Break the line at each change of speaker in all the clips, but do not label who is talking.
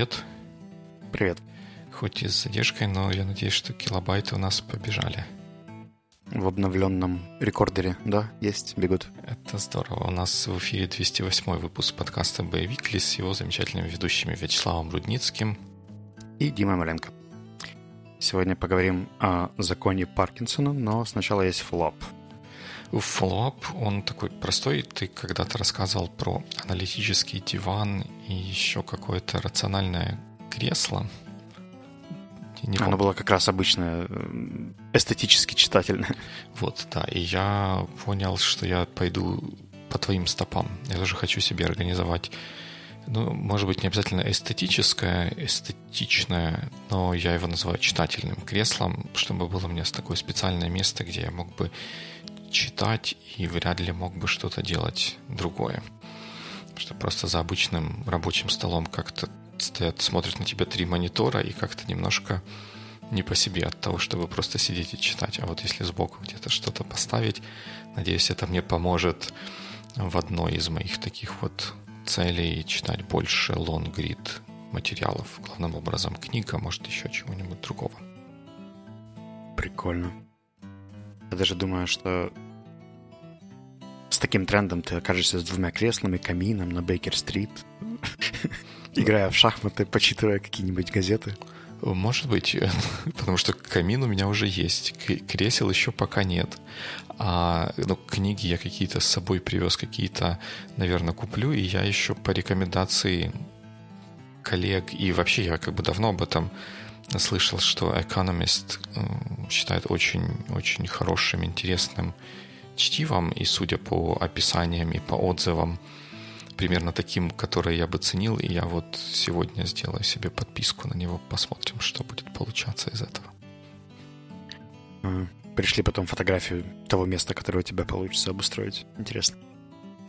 привет.
Привет.
Хоть и с задержкой, но я надеюсь, что килобайты у нас побежали.
В обновленном рекордере, да, есть, бегут.
Это здорово. У нас в эфире 208 выпуск подкаста «Biweekly» с его замечательными ведущими Вячеславом Рудницким
и Димой Маленко. Сегодня поговорим о законе Паркинсона, но сначала есть follow-up.
Follow-up, он такой простой. Ты когда-то рассказывал про аналитический диван и еще какое-то рациональное кресло.
Не Оно было как раз обычное, эстетически читательное.
Вот, да. И я понял, что я пойду по твоим стопам. Я тоже хочу себе организовать ну, может быть, не обязательно эстетическое, эстетичное, но я его называю читательным креслом, чтобы было у меня такое специальное место, где я мог бы читать и вряд ли мог бы что-то делать другое. Что просто за обычным рабочим столом как-то стоят, смотрят на тебя три монитора и как-то немножко не по себе от того, чтобы просто сидеть и читать. А вот если сбоку где-то что-то поставить, надеюсь, это мне поможет в одной из моих таких вот целей читать больше лонгрид материалов. Главным образом книга, может еще чего-нибудь другого.
Прикольно. Я даже думаю, что с таким трендом ты окажешься с двумя креслами, камином на Бейкер-стрит, играя в шахматы, почитывая какие-нибудь газеты.
Может быть, потому что камин у меня уже есть, кресел еще пока нет. А ну, книги я какие-то с собой привез, какие-то, наверное, куплю, и я еще по рекомендации коллег, и вообще я как бы давно об этом слышал, что Economist считает очень-очень хорошим, интересным чтивом, и судя по описаниям и по отзывам, примерно таким, который я бы ценил, и я вот сегодня сделаю себе подписку на него, посмотрим, что будет получаться из этого.
Пришли потом фотографию того места, которое у тебя получится обустроить. Интересно.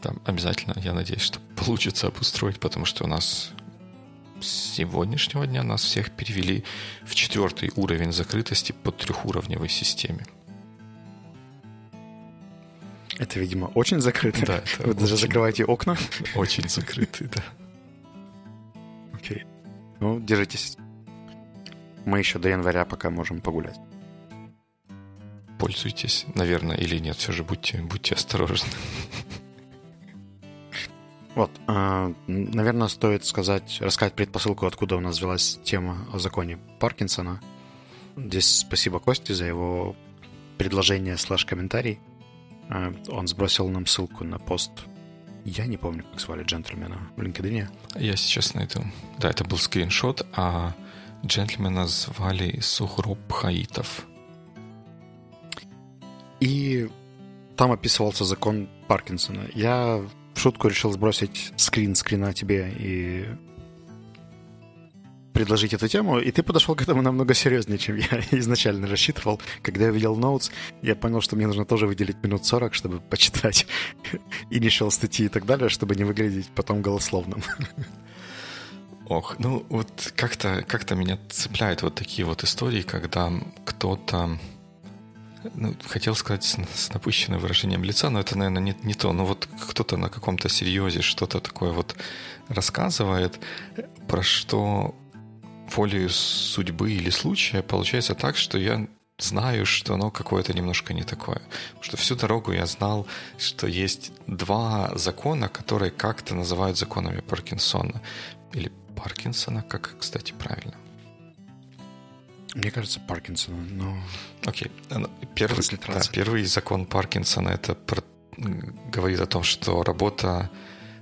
Да, обязательно. Я надеюсь, что получится обустроить, потому что у нас с сегодняшнего дня нас всех перевели в четвертый уровень закрытости по трехуровневой системе.
Это, видимо, очень закрыто. Да, это Вы очень, даже закрываете окна?
Очень закрытый, да.
Окей. Ну, держитесь. Мы еще до января пока можем погулять.
Пользуйтесь, наверное, или нет. Все же будьте, будьте осторожны.
Вот, э, наверное, стоит сказать, рассказать предпосылку, откуда у нас взялась тема о законе Паркинсона. Здесь спасибо Косте за его предложение слэш комментарий. Э, он сбросил нам ссылку на пост. Я не помню, как звали джентльмена в LinkedIn.
Я сейчас найду. Да, это был скриншот, а джентльмена звали Сухроб Хаитов.
И там описывался закон Паркинсона. Я в шутку решил сбросить скрин скрина тебе и предложить эту тему, и ты подошел к этому намного серьезнее, чем я изначально рассчитывал. Когда я видел ноутс, я понял, что мне нужно тоже выделить минут 40, чтобы почитать initial статьи и так далее, чтобы не выглядеть потом голословным.
Ох, ну вот как-то как меня цепляют вот такие вот истории, когда кто-то ну, хотел сказать с, с напыщенным выражением лица, но это, наверное, не, не то. Но вот кто-то на каком-то серьезе что-то такое вот рассказывает, про что волею судьбы или случая получается так, что я знаю, что оно какое-то немножко не такое. Потому что всю дорогу я знал, что есть два закона, которые как-то называют законами Паркинсона. Или Паркинсона, как, кстати, правильно.
Мне кажется, Паркинсона, но...
Окей. Первый, да, первый закон Паркинсона это про, говорит о том, что работа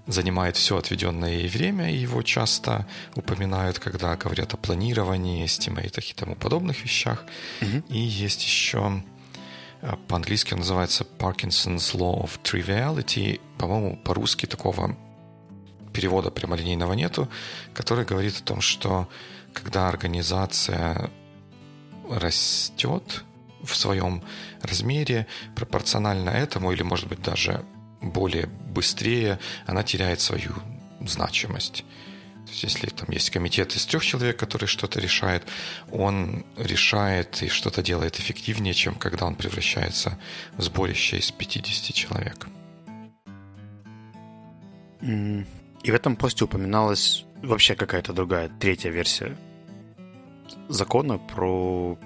занимает все отведенное ей время, и его часто упоминают, когда говорят о планировании, эстимейтах и тому подобных вещах. Mm-hmm. И есть еще э, по-английски он называется Parkinson's Law of Triviality. По-моему, по-русски такого перевода прямолинейного нету, который говорит о том, что когда организация растет в своем размере пропорционально этому, или, может быть, даже более быстрее, она теряет свою значимость. То есть, если там есть комитет из трех человек, который что-то решает, он решает и что-то делает эффективнее, чем когда он превращается в сборище из 50 человек.
И в этом посте упоминалась вообще какая-то другая, третья версия закона про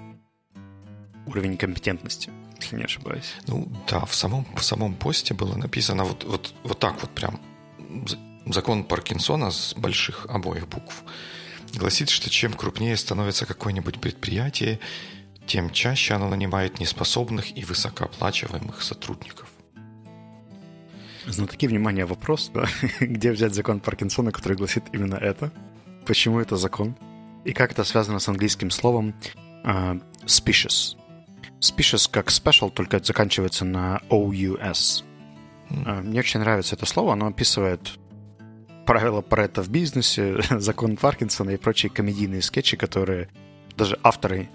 уровень компетентности, если не ошибаюсь.
Ну да, в самом, в самом посте было написано вот, вот, вот так вот прям. Закон Паркинсона с больших обоих букв гласит, что чем крупнее становится какое-нибудь предприятие, тем чаще оно нанимает неспособных и высокооплачиваемых сотрудников.
Знатоки, внимание, вопрос, да? где взять закон Паркинсона, который гласит именно это? Почему это закон? И как это связано с английским словом uh, specious? Specious как special, только это заканчивается на OUS. Uh, мне очень нравится это слово, оно описывает правила Паретта в бизнесе, закон Паркинсона и прочие комедийные скетчи, которые даже авторы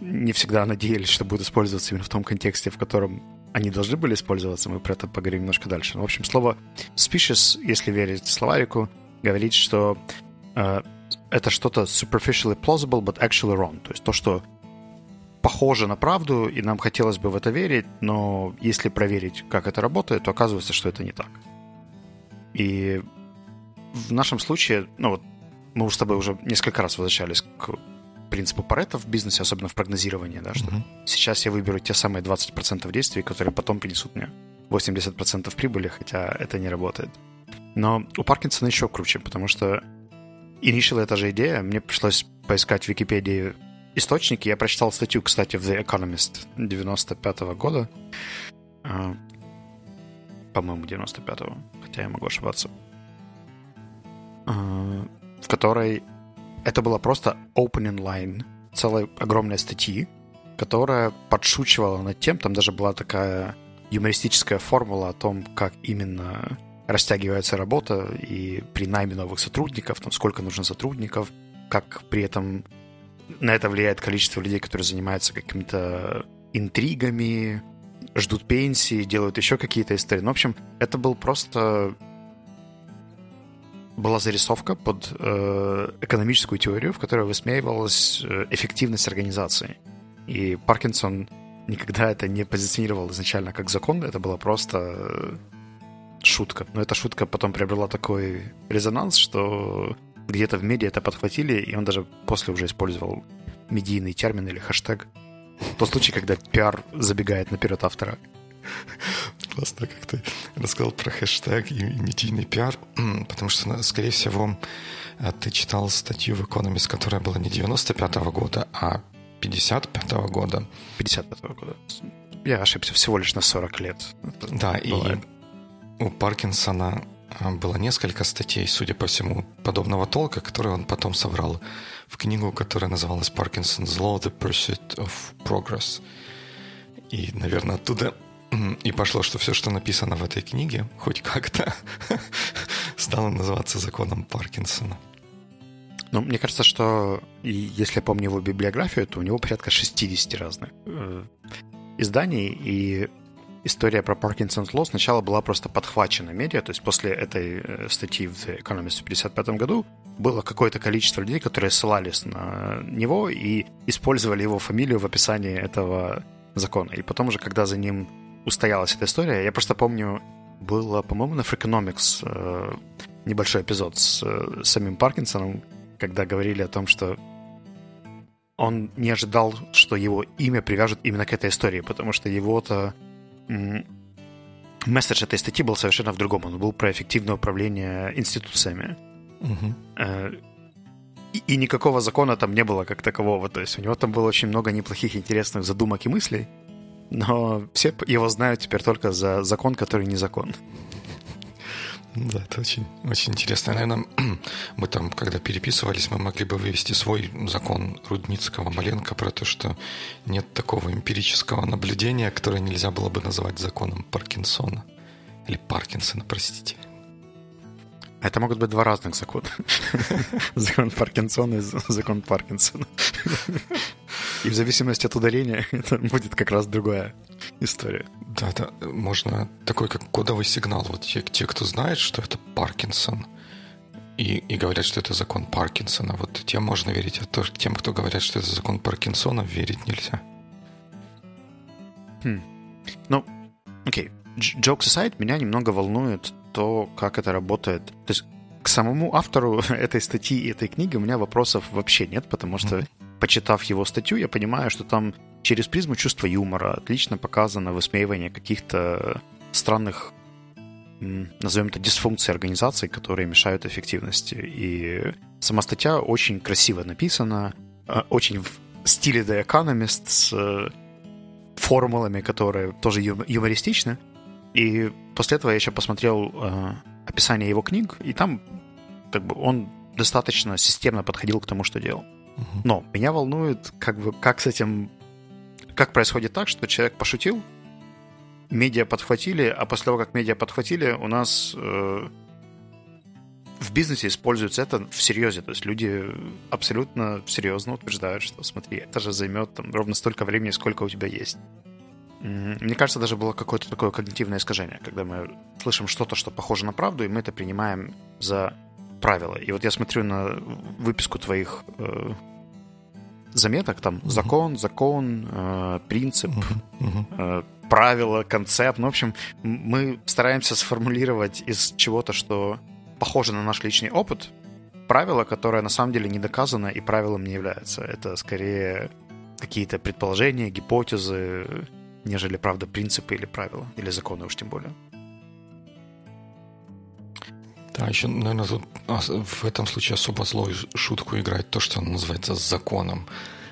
не всегда надеялись, что будут использоваться именно в том контексте, в котором они должны были использоваться. Мы про это поговорим немножко дальше. Но, в общем, слово species, если верить словарику, говорит, что э, это что-то superficially plausible, but actually wrong. То есть то, что похоже на правду, и нам хотелось бы в это верить, но если проверить, как это работает, то оказывается, что это не так. И в нашем случае, ну вот, мы с тобой уже несколько раз возвращались к принципу Паретта в бизнесе, особенно в прогнозировании, да, что mm-hmm. сейчас я выберу те самые 20% действий, которые потом принесут мне 80% прибыли, хотя это не работает. Но у Паркинсона еще круче, потому что initially эта же идея, мне пришлось поискать в Википедии источники. Я прочитал статью, кстати, в The Economist 95 -го года. А, по-моему, 95-го, хотя я могу ошибаться. А, в которой это была просто opening line целой огромной статьи, которая подшучивала над тем, там даже была такая юмористическая формула о том, как именно растягивается работа и при найме новых сотрудников, там сколько нужно сотрудников, как при этом на это влияет количество людей, которые занимаются какими-то интригами, ждут пенсии, делают еще какие-то истории. Ну, в общем, это был просто была зарисовка под э, экономическую теорию, в которой высмеивалась э, эффективность организации. И Паркинсон никогда это не позиционировал изначально как закон, это была просто э, шутка. Но эта шутка потом приобрела такой резонанс, что где-то в медиа это подхватили, и он даже после уже использовал медийный термин или хэштег. Тот случай, когда пиар забегает наперед автора.
Классно, как ты рассказал про хэштег и медийный пиар, потому что, скорее всего, э, ты читал статью в Economist, которая была не 95-го года, а 55-го года.
55-го года. Я ошибся всего лишь на 40 лет.
Это да, бывает. и у Паркинсона э, было несколько статей, судя по всему, подобного толка, которые он потом собрал в книгу, которая называлась «Parkinson's Law – The Pursuit of Progress». И, наверное, оттуда и пошло, что все, что написано в этой книге, хоть как-то стало называться законом Паркинсона.
Ну, мне кажется, что если я помню его библиографию, то у него порядка 60 разных э, изданий, и история про Parkinson's Law сначала была просто подхвачена медиа, то есть после этой э, статьи в The Economist в 1955 году было какое-то количество людей, которые ссылались на него и использовали его фамилию в описании этого закона. И потом уже, когда за ним устоялась эта история. Я просто помню, было, по-моему, на Freakonomics э, небольшой эпизод с э, самим Паркинсоном, когда говорили о том, что он не ожидал, что его имя привяжут именно к этой истории, потому что его-то месседж этой статьи был совершенно в другом. Он был про эффективное управление институциями. Угу. И, и никакого закона там не было как такового. То есть у него там было очень много неплохих, интересных задумок и мыслей но все его знают теперь только за закон, который не закон.
Да, это очень, очень интересно. Наверное, мы там, когда переписывались, мы могли бы вывести свой закон Рудницкого Маленко про то, что нет такого эмпирического наблюдения, которое нельзя было бы назвать законом Паркинсона. Или Паркинсона, простите.
Это могут быть два разных закона. Закон Паркинсона и закон Паркинсона. И в зависимости от ударения это будет как раз другая история.
Да, да, можно такой как кодовый сигнал. Вот те, те кто знает, что это Паркинсон, и, и говорят, что это закон Паркинсона, вот тем можно верить, а то, тем, кто говорят, что это закон Паркинсона, верить нельзя.
Хм. Ну, окей. Okay. Jokes aside, меня немного волнует то, как это работает. То есть к самому автору этой статьи и этой книги у меня вопросов вообще нет, потому что, mm-hmm. почитав его статью, я понимаю, что там через призму чувства юмора отлично показано высмеивание каких-то странных, назовем это, дисфункций организаций, которые мешают эффективности. И сама статья очень красиво написана, э, очень в стиле The Economist с э, формулами, которые тоже юмористичны. И после этого я еще посмотрел э, описание его книг, и там как бы он достаточно системно подходил к тому, что делал. Но меня волнует, как бы, как с этим, как происходит так, что человек пошутил, медиа подхватили, а после того, как медиа подхватили, у нас э, в бизнесе используется это всерьез. То есть люди абсолютно серьезно утверждают, что смотри, это же займет там, ровно столько времени, сколько у тебя есть. Мне кажется, даже было какое-то такое когнитивное искажение, когда мы слышим что-то, что похоже на правду, и мы это принимаем за правило. И вот я смотрю на выписку твоих э, заметок, там uh-huh. закон, закон, э, принцип, uh-huh. э, правило, концепт. Ну, в общем, мы стараемся сформулировать из чего-то, что похоже на наш личный опыт, правило, которое на самом деле не доказано и правилом не является. Это скорее какие-то предположения, гипотезы, нежели, правда, принципы или правила, или законы уж тем более.
Да, еще, наверное, тут в этом случае особо злую шутку играет то, что называется законом.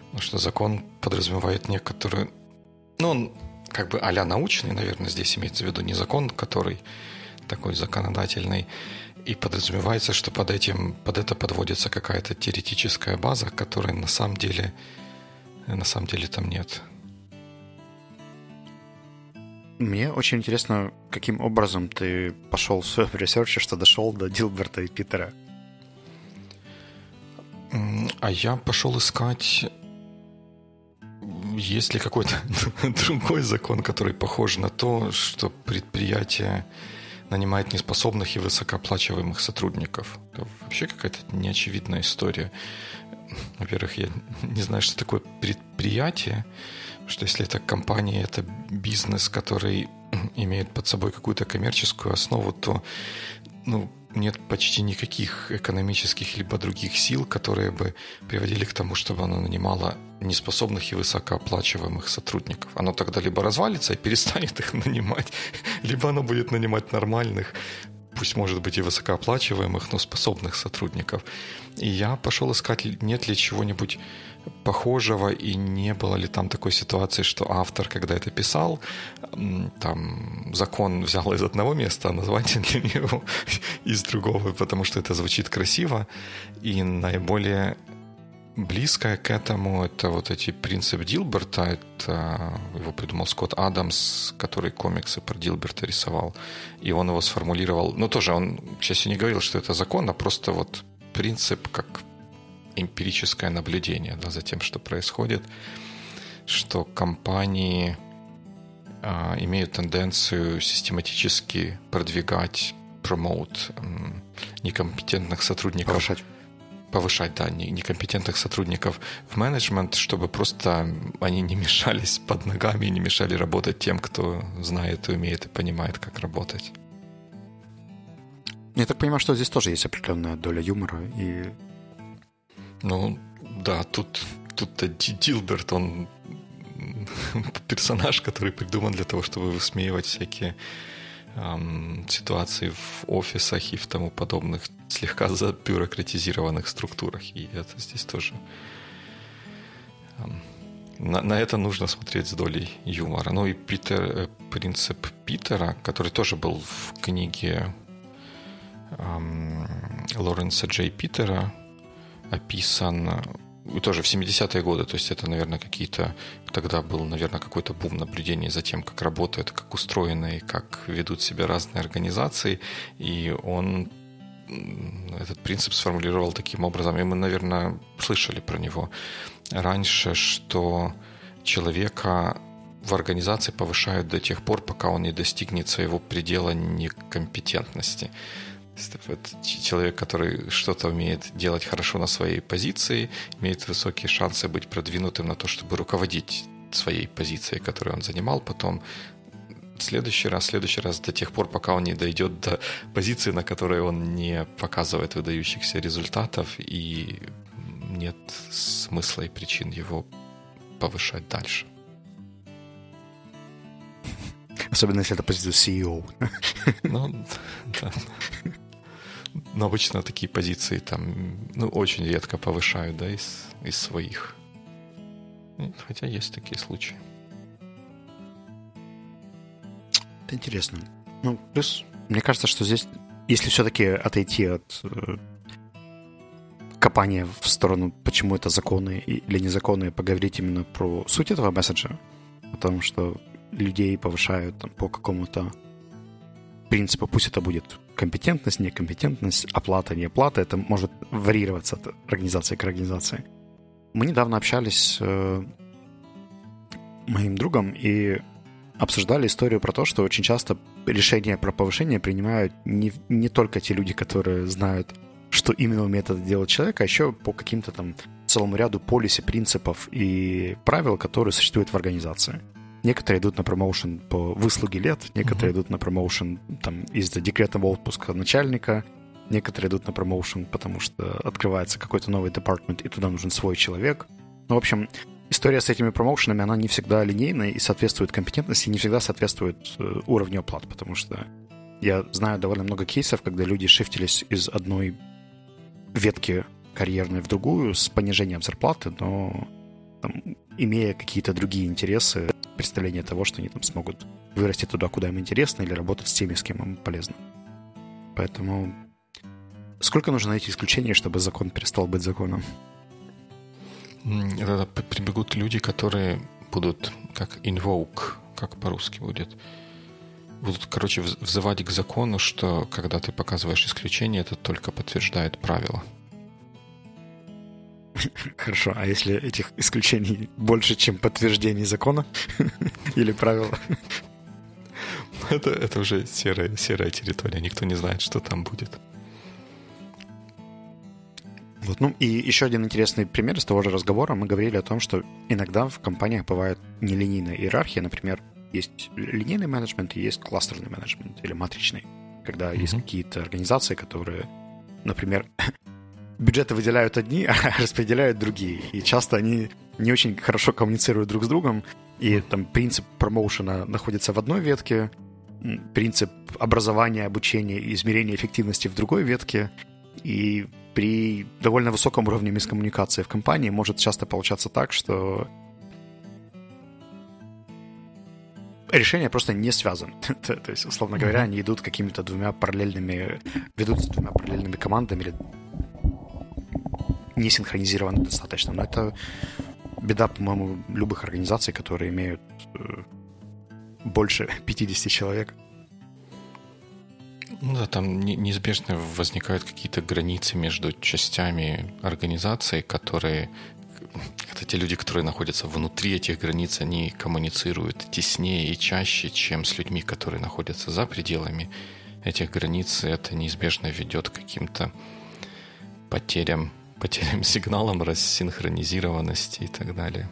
Потому что закон подразумевает некоторые... Ну, он как бы а научный, наверное, здесь имеется в виду не закон, который такой законодательный, и подразумевается, что под этим, под это подводится какая-то теоретическая база, которой на самом деле, на самом деле там нет.
Мне очень интересно, каким образом ты пошел в своем research е, что дошел до Дилберта и Питера.
А я пошел искать, есть ли какой-то другой закон, который похож на то, что предприятие нанимает неспособных и высокооплачиваемых сотрудников. Это вообще какая-то неочевидная история. Во-первых, я не знаю, что такое предприятие что если это компания, это бизнес, который имеет под собой какую-то коммерческую основу, то ну, нет почти никаких экономических либо других сил, которые бы приводили к тому, чтобы оно нанимало неспособных и высокооплачиваемых сотрудников. Оно тогда либо развалится и перестанет их нанимать, либо оно будет нанимать нормальных, пусть может быть и высокооплачиваемых, но способных сотрудников. И я пошел искать, нет ли чего-нибудь похожего, и не было ли там такой ситуации, что автор, когда это писал, там закон взял из одного места, а название для него из другого, потому что это звучит красиво, и наиболее близкое к этому это вот эти принцип Дилберта, это его придумал Скотт Адамс, который комиксы про Дилберта рисовал, и он его сформулировал, ну тоже он, к счастью, не говорил, что это закон, а просто вот принцип как эмпирическое наблюдение да, за тем, что происходит, что компании а, имеют тенденцию систематически продвигать, промоут некомпетентных сотрудников.
Повышать.
Повышать, да, некомпетентных сотрудников в менеджмент, чтобы просто они не мешались под ногами и не мешали работать тем, кто знает, умеет и понимает, как работать.
Я так понимаю, что здесь тоже есть определенная доля юмора и
ну, да, тут, тут Дилберт, он персонаж, который придуман для того, чтобы высмеивать всякие эм, ситуации в офисах и в тому подобных слегка забюрократизированных структурах. И это здесь тоже... Эм, на, на это нужно смотреть с долей юмора. Ну и Питер, э, принцип Питера, который тоже был в книге эм, Лоренса Джей Питера описан тоже в 70-е годы, то есть это, наверное, какие-то... Тогда был, наверное, какой-то бум наблюдений за тем, как работают, как устроены и как ведут себя разные организации. И он этот принцип сформулировал таким образом, и мы, наверное, слышали про него раньше, что человека в организации повышают до тех пор, пока он не достигнет своего предела некомпетентности. Человек, который что-то умеет делать хорошо на своей позиции, имеет высокие шансы быть продвинутым на то, чтобы руководить своей позицией, которую он занимал потом, следующий раз, следующий раз до тех пор, пока он не дойдет до позиции, на которой он не показывает выдающихся результатов и нет смысла и причин его повышать дальше.
Особенно если это позиция CEO.
Ну, да. Но обычно такие позиции там, ну, очень редко повышают, да, из, из своих. Хотя есть такие случаи.
Это интересно. Ну, плюс, мне кажется, что здесь, если все-таки отойти от э, копания в сторону, почему это законы или незаконные, поговорить именно про суть этого месседжа, о том, что людей повышают там, по какому-то принципу, пусть это будет компетентность, некомпетентность, оплата, не оплата, это может варьироваться от организации к организации. Мы недавно общались с э, моим другом и обсуждали историю про то, что очень часто решения про повышение принимают не, не только те люди, которые знают, что именно умеет это делать человек, а еще по каким-то там целому ряду полиси, принципов и правил, которые существуют в организации. Некоторые идут на промоушен по выслуге лет, некоторые mm-hmm. идут на промоушен там, из-за декретного отпуска начальника, некоторые идут на промоушен, потому что открывается какой-то новый департмент, и туда нужен свой человек. Ну, в общем, история с этими промоушенами, она не всегда линейная и соответствует компетентности, и не всегда соответствует э, уровню оплат, потому что я знаю довольно много кейсов, когда люди шифтились из одной ветки карьерной в другую с понижением зарплаты, но там, имея какие-то другие интересы, представление того, что они там смогут вырасти туда, куда им интересно, или работать с теми, с кем им полезно. Поэтому сколько нужно найти исключений, чтобы закон перестал быть законом?
Это прибегут люди, которые будут как invoke, как по-русски будет, будут, короче, взывать к закону, что когда ты показываешь исключение, это только подтверждает правило.
Хорошо, а если этих исключений больше, чем подтверждений закона или правила?
Это, это уже серая, серая территория, никто не знает, что там будет.
Вот, ну и еще один интересный пример из того же разговора. Мы говорили о том, что иногда в компаниях бывает нелинейная иерархия. Например, есть линейный менеджмент и есть кластерный менеджмент или матричный. Когда mm-hmm. есть какие-то организации, которые, например, бюджеты выделяют одни, а распределяют другие. И часто они не очень хорошо коммуницируют друг с другом. И там принцип промоушена находится в одной ветке, принцип образования, обучения и измерения эффективности в другой ветке. И при довольно высоком уровне мискоммуникации в компании может часто получаться так, что решения просто не связаны. То есть, условно говоря, они идут какими-то двумя параллельными, ведутся двумя параллельными командами или не синхронизированы достаточно. Но это беда, по-моему, любых организаций, которые имеют э, больше 50 человек.
Ну да, там неизбежно возникают какие-то границы между частями организации, которые это те люди, которые находятся внутри этих границ, они коммуницируют теснее и чаще, чем с людьми, которые находятся за пределами этих границ. И это неизбежно ведет к каким-то потерям потерям сигналом, рассинхронизированности и так далее.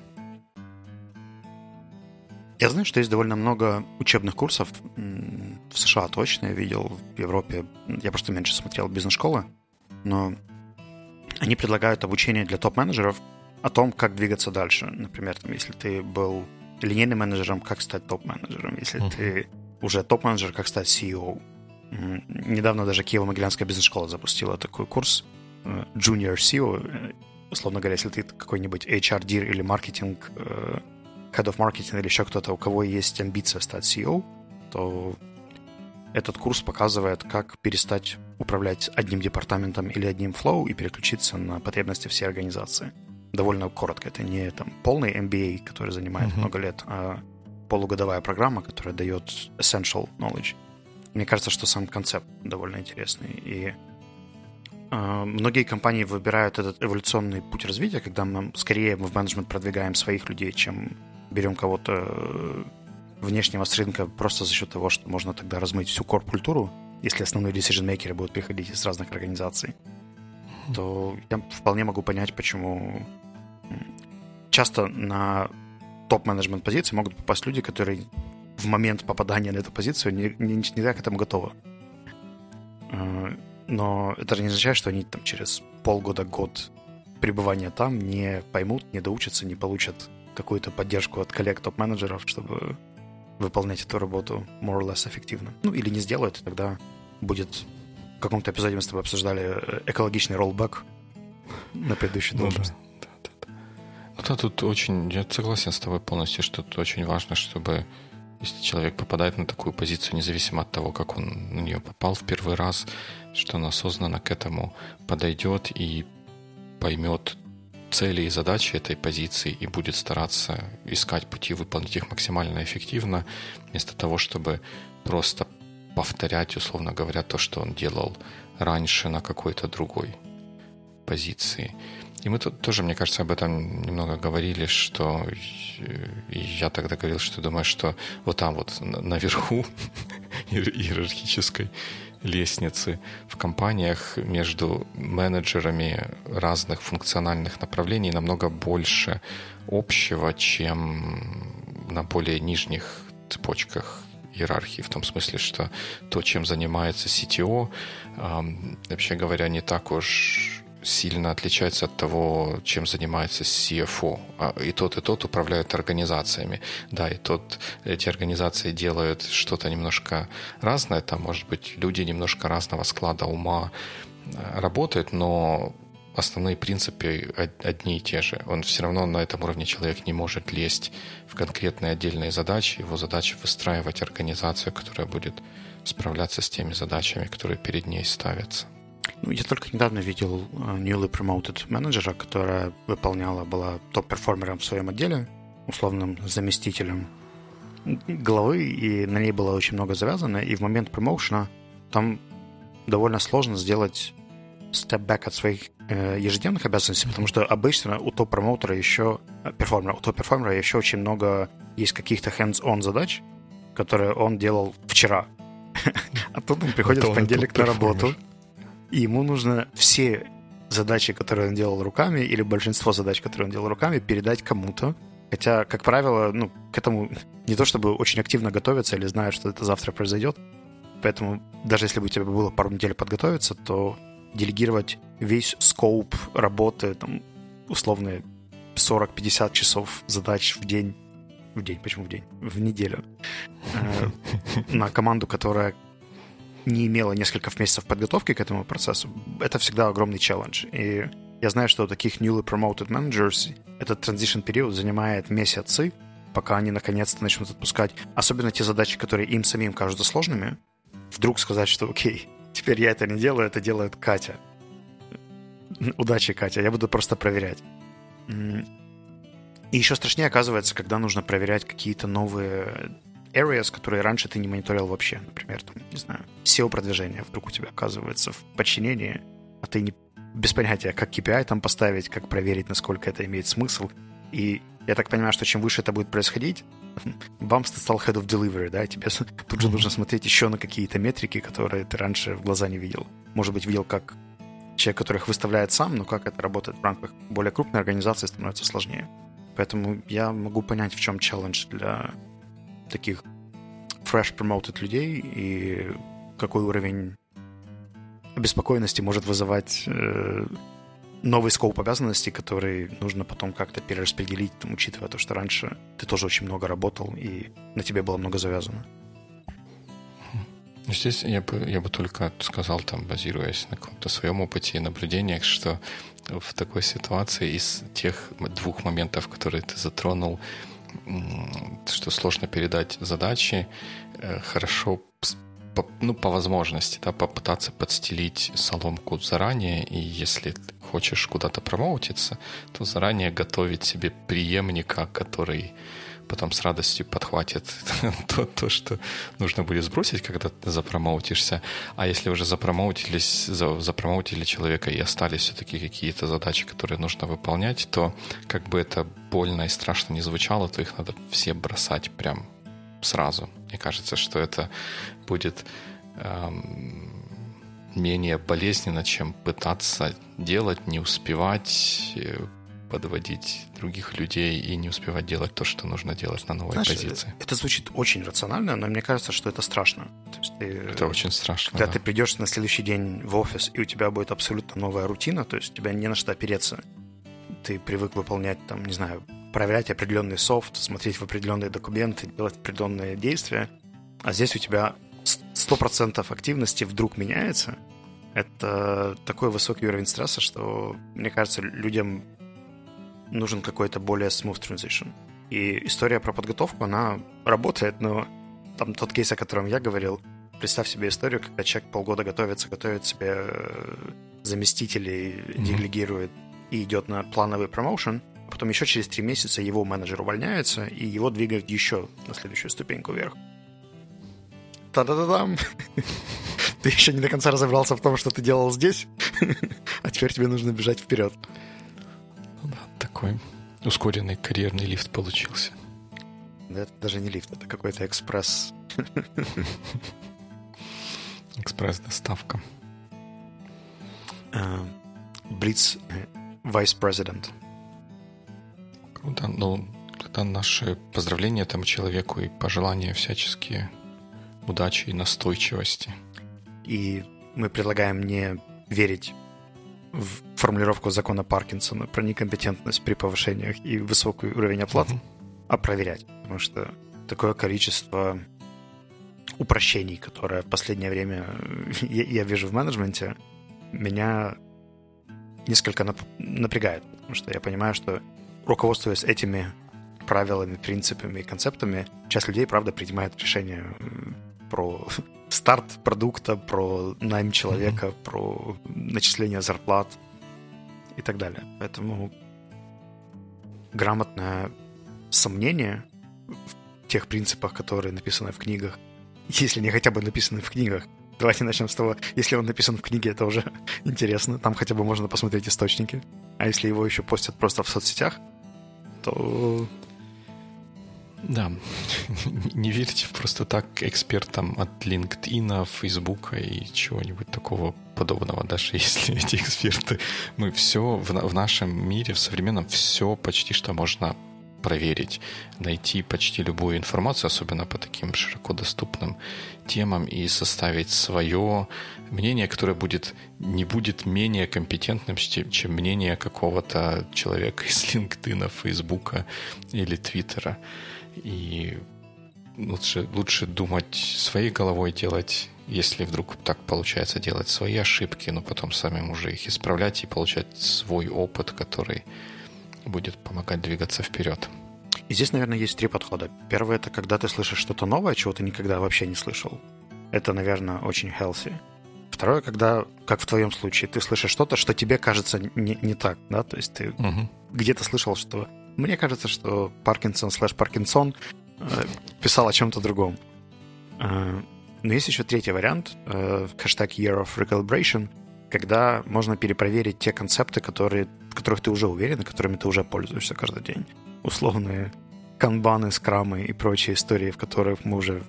Я знаю, что есть довольно много учебных курсов. В США точно я видел, в Европе. Я просто меньше смотрел бизнес-школы. Но они предлагают обучение для топ-менеджеров о том, как двигаться дальше. Например, там, если ты был линейным менеджером, как стать топ-менеджером. Если uh-huh. ты уже топ-менеджер, как стать CEO. Недавно даже Киево-Могилянская бизнес-школа запустила такой курс – junior SEO, э, условно говоря, если ты какой-нибудь HR или маркетинг, э, head of marketing или еще кто-то, у кого есть амбиция стать CEO, то этот курс показывает, как перестать управлять одним департаментом или одним флоу и переключиться на потребности всей организации. Довольно коротко. Это не там полный MBA, который занимает mm-hmm. много лет, а полугодовая программа, которая дает essential knowledge. Мне кажется, что сам концепт довольно интересный. И многие компании выбирают этот эволюционный путь развития, когда мы скорее в менеджмент продвигаем своих людей, чем берем кого-то э, внешнего с рынка просто за счет того, что можно тогда размыть всю корп-культуру, если основные decision-makers будут приходить из разных организаций, то я вполне могу понять, почему часто на топ-менеджмент позиции могут попасть люди, которые в момент попадания на эту позицию не, не, не так к этому готовы. Но это же не означает, что они там через полгода, год пребывания там не поймут, не доучатся, не получат какую-то поддержку от коллег топ-менеджеров, чтобы выполнять эту работу more or less эффективно. Ну, или не сделают, тогда будет... В каком-то эпизоде мы с тобой обсуждали э, экологичный роллбэк на предыдущую должность. Ну, да, да,
да. Ну да, тут очень... Я согласен с тобой полностью, что тут очень важно, чтобы если человек попадает на такую позицию, независимо от того, как он на нее попал в первый раз, что он осознанно к этому подойдет и поймет цели и задачи этой позиции и будет стараться искать пути выполнить их максимально эффективно, вместо того, чтобы просто повторять, условно говоря, то, что он делал раньше на какой-то другой позиции. И мы тут тоже, мне кажется, об этом немного говорили, что я тогда говорил, что думаю, что вот там вот наверху иерархической лестницы в компаниях между менеджерами разных функциональных направлений намного больше общего, чем на более нижних цепочках иерархии, в том смысле, что то, чем занимается CTO, вообще говоря, не так уж сильно отличается от того, чем занимается CFO. А и тот, и тот управляют организациями. Да, и тот, эти организации делают что-то немножко разное. Там, может быть, люди немножко разного склада ума э, работают, но основные принципы одни и те же. Он все равно на этом уровне человек не может лезть в конкретные отдельные задачи. Его задача выстраивать организацию, которая будет справляться с теми задачами, которые перед ней ставятся.
Ну, я только недавно видел uh, newly promoted менеджера, которая выполняла, была топ-перформером в своем отделе, условным заместителем главы, и на ней было очень много завязано, и в момент промоушена там довольно сложно сделать степ-бэк от своих э, ежедневных обязанностей, потому что обычно у топ-промоутера еще, э, перформера, у топ-перформера еще очень много есть каких-то hands-on задач, которые он делал вчера. А тут он приходит в понедельник на работу, и ему нужно все задачи, которые он делал руками, или большинство задач, которые он делал руками, передать кому-то. Хотя, как правило, ну, к этому не то чтобы очень активно готовиться или знают, что это завтра произойдет. Поэтому даже если бы у тебя было пару недель подготовиться, то делегировать весь скоуп работы, там, условные 40-50 часов задач в день, в день, почему в день? В неделю. Э, на команду, которая не имела несколько месяцев подготовки к этому процессу, это всегда огромный челлендж. И я знаю, что у таких newly promoted managers этот transition период занимает месяцы, пока они наконец-то начнут отпускать. Особенно те задачи, которые им самим кажутся сложными, вдруг сказать, что окей, теперь я это не делаю, это делает Катя. Удачи, Катя, я буду просто проверять. И еще страшнее оказывается, когда нужно проверять какие-то новые areas, которые раньше ты не мониторил вообще. Например, там, не знаю, SEO-продвижение вдруг у тебя оказывается в подчинении, а ты не без понятия, как KPI там поставить, как проверить, насколько это имеет смысл. И я так понимаю, что чем выше это будет происходить, бамс ты стал head of delivery, да, тебе тут же нужно смотреть еще на какие-то метрики, которые ты раньше в глаза не видел. Может быть, видел как человек, который их выставляет сам, но как это работает в рамках более крупной организации, становится сложнее. Поэтому я могу понять, в чем челлендж для таких fresh promoted людей и какой уровень обеспокоенности может вызывать э, новый скоп обязанностей, который нужно потом как-то перераспределить, там, учитывая то, что раньше ты тоже очень много работал и на тебе было много завязано.
Ну, здесь я бы, я бы только сказал, там, базируясь на каком-то своем опыте и наблюдениях, что в такой ситуации из тех двух моментов, которые ты затронул, что сложно передать задачи, э, хорошо по, ну, по возможности, да, попытаться подстелить соломку заранее, и если хочешь куда-то промоутиться, то заранее готовить себе преемника, который потом с радостью подхватит то, то, что нужно будет сбросить, когда ты запромоутишься. А если уже запромоутились, запромоутили человека и остались все-таки какие-то задачи, которые нужно выполнять, то как бы это больно и страшно не звучало, то их надо все бросать прям сразу. Мне кажется, что это будет эм, менее болезненно, чем пытаться делать, не успевать, э, подводить других людей и не успевать делать то, что нужно делать на новой
Знаешь,
позиции.
Это звучит очень рационально, но мне кажется, что это страшно. Ты,
это очень страшно.
Когда
да.
ты придешь на следующий день в офис, и у тебя будет абсолютно новая рутина, то есть у тебя не на что опереться. Ты привык выполнять, там, не знаю, проверять определенный софт, смотреть в определенные документы, делать определенные действия. А здесь у тебя 100% активности вдруг меняется. Это такой высокий уровень стресса, что, мне кажется, людям нужен какой-то более smooth transition. И история про подготовку, она работает, но там тот кейс, о котором я говорил, представь себе историю, когда человек полгода готовится, готовит себе э, заместителей, mm-hmm. делегирует и идет на плановый промоушен, а потом еще через три месяца его менеджер увольняется, и его двигают еще на следующую ступеньку вверх. Та-да-да-дам! Ты еще не до конца разобрался в том, что ты делал здесь, а теперь тебе нужно бежать вперед.
Такой ускоренный карьерный лифт получился.
Да, это даже не лифт, это какой-то экспресс.
Экспресс-доставка.
Блиц Vice President.
Круто. Ну, это наши поздравления этому человеку и пожелания всяческие удачи и настойчивости.
И мы предлагаем не верить в формулировку закона Паркинсона про некомпетентность при повышениях и высокий уровень оплаты, mm-hmm. а проверять. Потому что такое количество упрощений, которое в последнее время я, я вижу в менеджменте, меня несколько нап- напрягает. Потому что я понимаю, что руководствуясь этими правилами, принципами и концептами, часть людей, правда, принимает решения про старт продукта, про найм человека, mm-hmm. про начисление зарплат и так далее. Поэтому грамотное сомнение в тех принципах, которые написаны в книгах, если не хотя бы написаны в книгах, давайте начнем с того, если он написан в книге, это уже интересно, там хотя бы можно посмотреть источники, а если его еще постят просто в соцсетях, то
да, не верьте просто так экспертам от LinkedIn, Facebook и чего-нибудь такого подобного, даже если эти эксперты, мы все в, в нашем мире, в современном, все почти что можно проверить, найти почти любую информацию, особенно по таким широко доступным темам, и составить свое мнение, которое будет, не будет менее компетентным, чем мнение какого-то человека из LinkedIn, Facebook или Твиттера. И лучше, лучше думать своей головой, делать, если вдруг так получается, делать свои ошибки, но потом самим уже их исправлять и получать свой опыт, который будет помогать двигаться вперед.
И здесь, наверное, есть три подхода. Первый — это когда ты слышишь что-то новое, чего ты никогда вообще не слышал. Это, наверное, очень healthy. Второе, когда, как в твоем случае, ты слышишь что-то, что тебе кажется не, не так, да, то есть ты угу. где-то слышал, что мне кажется, что Паркинсон слэш Паркинсон э, писал о чем-то другом. Э, но есть еще третий вариант, э, хэштег Year of Recalibration, когда можно перепроверить те концепты, которые, в которых ты уже уверен и которыми ты уже пользуешься каждый день. Условные канбаны, скрамы и прочие истории, в которых мы уже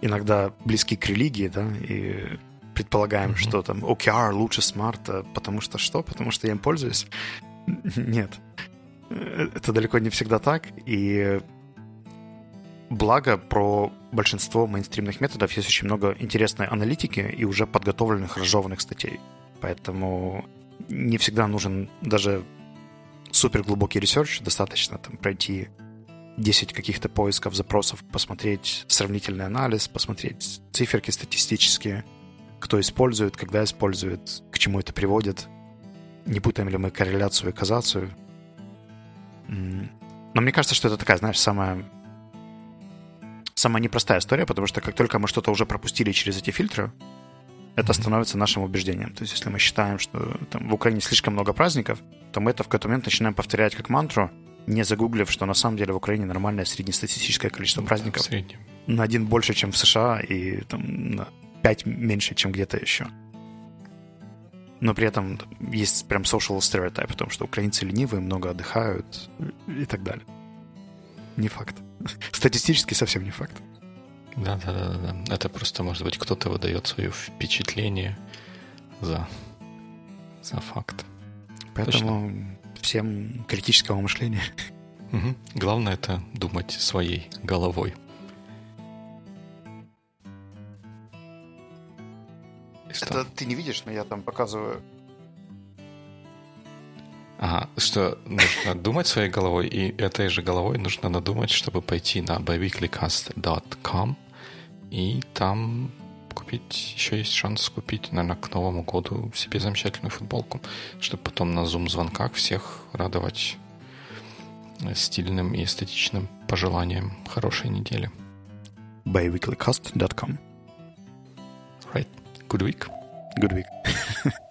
иногда близки к религии, да, и предполагаем, mm-hmm. что там OKR лучше смарта, потому что что? Потому что я им пользуюсь? Нет. Это далеко не всегда так, и благо про большинство мейнстримных методов есть очень много интересной аналитики и уже подготовленных, разжеванных статей. Поэтому не всегда нужен даже супер глубокий research, достаточно там пройти 10 каких-то поисков, запросов, посмотреть сравнительный анализ, посмотреть циферки статистические, кто использует, когда использует, к чему это приводит, не путаем ли мы корреляцию и каузацию. Но мне кажется, что это такая, знаешь, самая самая непростая история, потому что как только мы что-то уже пропустили через эти фильтры, это становится нашим убеждением. То есть, если мы считаем, что там, в Украине слишком много праздников, то мы это в какой-то момент начинаем повторять как мантру, не загуглив, что на самом деле в Украине нормальное среднестатистическое количество ну, праздников.
Да,
на один больше, чем в США, и там, на пять меньше, чем где-то еще. Но при этом есть прям social stereotype о том, что украинцы ленивые, много отдыхают и так далее. Не факт. Статистически совсем не факт.
Да, да, да, да. Это просто, может быть, кто-то выдает свое впечатление за, за факт.
Поэтому Точно. всем критического мышления.
Угу. Главное это думать своей головой.
Это ты не видишь, но я там показываю.
Ага, что нужно думать своей головой, и этой же головой нужно надумать, чтобы пойти на biweeklycast.com и там купить, еще есть шанс купить, наверное, к Новому году себе замечательную футболку, чтобы потом на зум-звонках всех радовать стильным и эстетичным пожеланием хорошей недели.
biweeklycast.com
Right. Good week.
Good week.